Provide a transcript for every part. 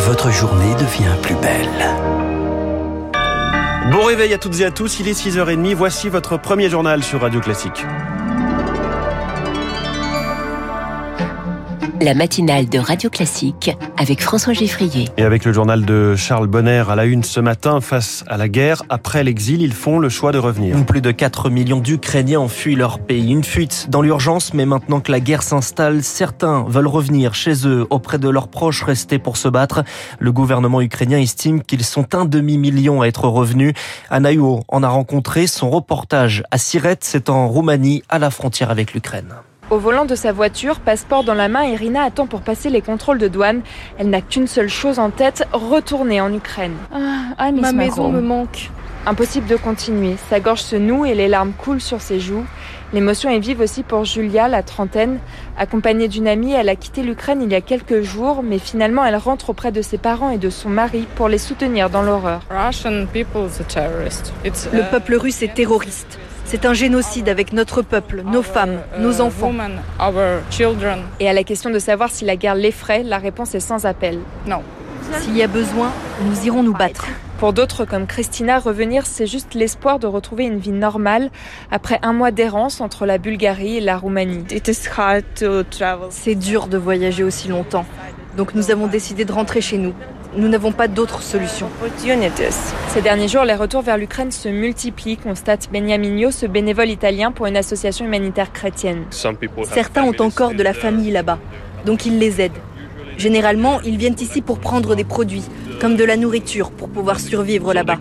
votre journée devient plus belle. Bon réveil à toutes et à tous, il est 6h30, voici votre premier journal sur Radio Classique. La matinale de Radio Classique avec François Geffrier. Et avec le journal de Charles Bonner à la une ce matin, face à la guerre, après l'exil, ils font le choix de revenir. Plus de 4 millions d'Ukrainiens ont fui leur pays. Une fuite dans l'urgence, mais maintenant que la guerre s'installe, certains veulent revenir chez eux, auprès de leurs proches restés pour se battre. Le gouvernement ukrainien estime qu'ils sont un demi-million à être revenus. Anaïo en a rencontré son reportage à Sirette, c'est en Roumanie, à la frontière avec l'Ukraine. Au volant de sa voiture, passeport dans la main, Irina attend pour passer les contrôles de douane. Elle n'a qu'une seule chose en tête, retourner en Ukraine. Ah, ma maison me manque. Impossible de continuer. Sa gorge se noue et les larmes coulent sur ses joues. L'émotion est vive aussi pour Julia, la trentaine. Accompagnée d'une amie, elle a quitté l'Ukraine il y a quelques jours, mais finalement elle rentre auprès de ses parents et de son mari pour les soutenir dans l'horreur. Le peuple russe est terroriste. C'est un génocide avec notre peuple, nos femmes, nos enfants. Et à la question de savoir si la guerre l'effraie, la réponse est sans appel. Non. S'il y a besoin, nous irons nous battre. Pour d'autres comme Christina, revenir, c'est juste l'espoir de retrouver une vie normale après un mois d'errance entre la Bulgarie et la Roumanie. C'est dur de voyager aussi longtemps. Donc nous avons décidé de rentrer chez nous. Nous n'avons pas d'autre solution. Ces derniers jours, les retours vers l'Ukraine se multiplient, constate Beniamino, ce bénévole italien pour une association humanitaire chrétienne. Certains ont encore de la famille là-bas, donc ils les aident. Généralement, ils viennent ici pour prendre des produits, comme de la nourriture, pour pouvoir survivre là-bas.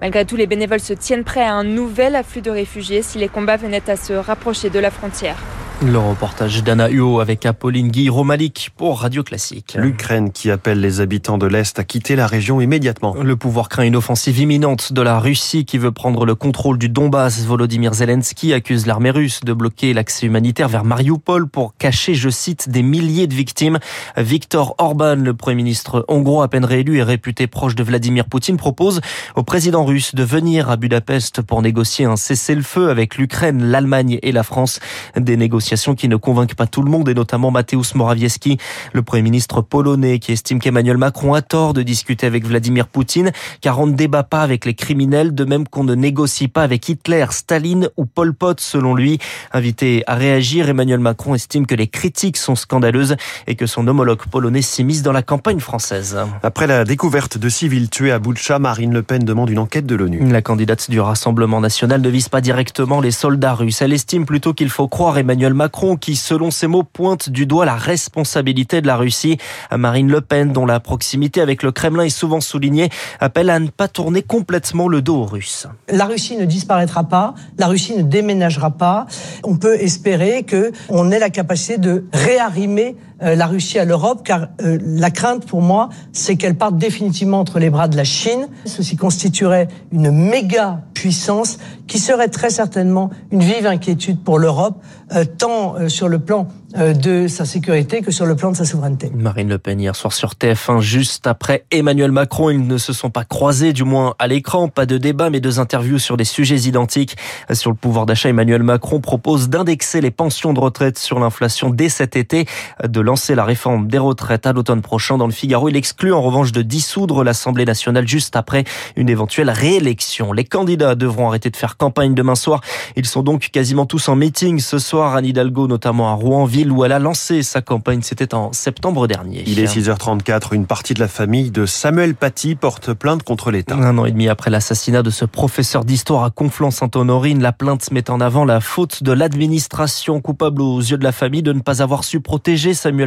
Malgré tout, les bénévoles se tiennent prêts à un nouvel afflux de réfugiés si les combats venaient à se rapprocher de la frontière. Le reportage d'Anna Huo avec Apolline Guy-Romalic pour Radio Classique. L'Ukraine qui appelle les habitants de l'Est à quitter la région immédiatement. Le pouvoir craint une offensive imminente de la Russie qui veut prendre le contrôle du Donbass. Volodymyr Zelensky accuse l'armée russe de bloquer l'accès humanitaire vers Mariupol pour cacher, je cite, des milliers de victimes. Viktor Orban, le Premier ministre hongrois à peine réélu et réputé proche de Vladimir Poutine, propose au président russe de venir à Budapest pour négocier un cessez-le-feu avec l'Ukraine, l'Allemagne et la France. Des négociations qui ne convainquent pas tout le monde et notamment Mateusz Morawiecki, le Premier ministre polonais qui estime qu'Emmanuel Macron a tort de discuter avec Vladimir Poutine car on ne débat pas avec les criminels de même qu'on ne négocie pas avec Hitler, Staline ou Pol Pot selon lui. Invité à réagir, Emmanuel Macron estime que les critiques sont scandaleuses et que son homologue polonais s'immisce dans la campagne française. Après la découverte de civils tués à Boutcha, Marine Le Pen demande une enquête de l'ONU. La candidate du Rassemblement national ne vise pas directement les soldats russes. Elle estime plutôt qu'il faut croire Emmanuel Macron Macron qui, selon ses mots, pointe du doigt la responsabilité de la Russie. Marine Le Pen, dont la proximité avec le Kremlin est souvent soulignée, appelle à ne pas tourner complètement le dos aux Russes. La Russie ne disparaîtra pas, la Russie ne déménagera pas. On peut espérer que on ait la capacité de réarrimer la Russie à l'Europe, car euh, la crainte pour moi, c'est qu'elle parte définitivement entre les bras de la Chine. Ceci constituerait une méga puissance qui serait très certainement une vive inquiétude pour l'Europe, euh, tant sur le plan de sa sécurité que sur le plan de sa souveraineté. Marine Le Pen hier soir sur TF1, juste après Emmanuel Macron, ils ne se sont pas croisés, du moins à l'écran, pas de débat, mais deux interviews sur des sujets identiques. Sur le pouvoir d'achat, Emmanuel Macron propose d'indexer les pensions de retraite sur l'inflation dès cet été, de lancer la réforme des retraites à l'automne prochain. Dans le Figaro, il exclut en revanche de dissoudre l'Assemblée nationale juste après une éventuelle réélection. Les candidats devront arrêter de faire campagne demain soir. Ils sont donc quasiment tous en meeting ce soir. Anne Hidalgo, notamment à Rouen-Ville, où elle a lancé sa campagne. C'était en septembre dernier. Il est 6h34. Une partie de la famille de Samuel Paty porte plainte contre l'État. Un an et demi après l'assassinat de ce professeur d'histoire à Conflans-Sainte-Honorine, la plainte met en avant la faute de l'administration coupable aux yeux de la famille de ne pas avoir su protéger Samuel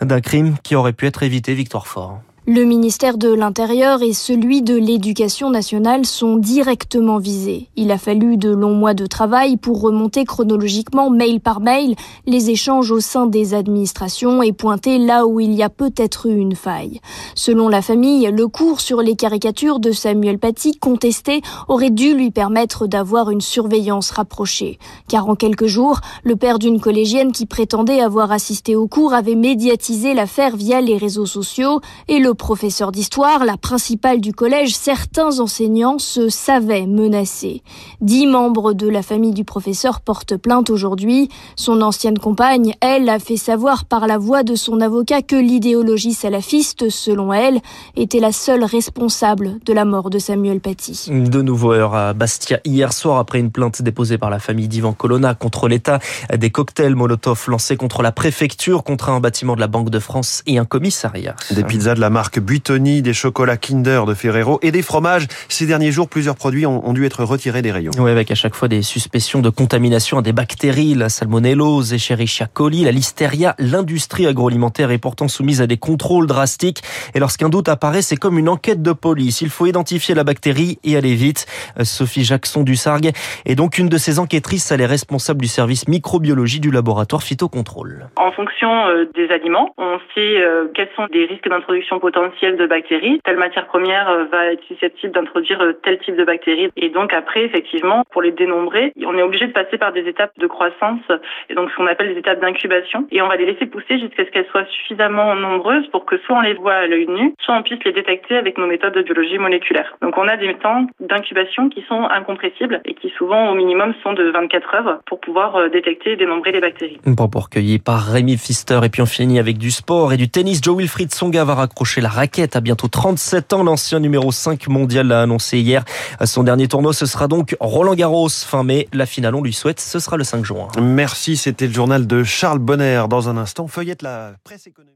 D'un crime qui aurait pu être évité, Victoire Fort. Le ministère de l'Intérieur et celui de l'Éducation nationale sont directement visés. Il a fallu de longs mois de travail pour remonter chronologiquement, mail par mail, les échanges au sein des administrations et pointer là où il y a peut-être eu une faille. Selon la famille, le cours sur les caricatures de Samuel Paty contesté aurait dû lui permettre d'avoir une surveillance rapprochée. Car en quelques jours, le père d'une collégienne qui prétendait avoir assisté au cours avait médiatisé l'affaire via les réseaux sociaux et le professeur d'histoire, la principale du collège, certains enseignants se savaient menacés. Dix membres de la famille du professeur portent plainte aujourd'hui. Son ancienne compagne, elle, a fait savoir par la voix de son avocat que l'idéologie salafiste, selon elle, était la seule responsable de la mort de Samuel Paty. De nouveau heure à Bastia hier soir après une plainte déposée par la famille d'Ivan Colonna contre l'État. Des cocktails Molotov lancés contre la préfecture, contre un bâtiment de la Banque de France et un commissariat. Des pizzas de la marque Buitoni, des chocolats Kinder de Ferrero et des fromages. Ces derniers jours, plusieurs produits ont, dû être retirés des rayons. Oui, avec à chaque fois des suspicions de contamination à des bactéries, la salmonellose, Escherichia coli, la listeria. L'industrie agroalimentaire est pourtant soumise à des contrôles drastiques. Et lorsqu'un doute apparaît, c'est comme une enquête de police. Il faut identifier la bactérie et aller vite. Sophie Jackson du Sargue est donc une de ces enquêtrices. Elle est responsable du service microbiologie du laboratoire phytocontrôle. En fonction euh, des aliments, on sait euh, quels sont les risques d'introduction potentielle de bactéries. Telle matière première euh, va être susceptible d'introduire tel type de bactéries. Et donc après, effectivement, pour les dénombrer, on est obligé de passer par des étapes de croissance et donc ce qu'on appelle des étapes d'incubation. Et on va les laisser pousser jusqu'à ce qu'elles soient suffisamment nombreuses pour que soit on les voit à l'œil nu, soit on puisse les détecter avec nos méthodes de biologie moléculaire. Donc on a des temps d'incubation qui sont incompressibles et qui souvent au minimum sont de 24 heures pour pouvoir détecter et dénombrer les bactéries. Bon, pour recueilli par Rémi Pfister et puis on finit avec du sport et du tennis. Joe Wilfried Songa va raccrocher la raquette à bientôt 37 ans. L'ancien numéro 5 mondial l'a annoncé hier. Son dernier tournoi, ce sera donc Roland Garros fin mai. La finale, on lui souhaite, ce sera le 5 juin. Merci, c'était le journal de Charles Bonner. Dans un instant, feuillette la presse économique.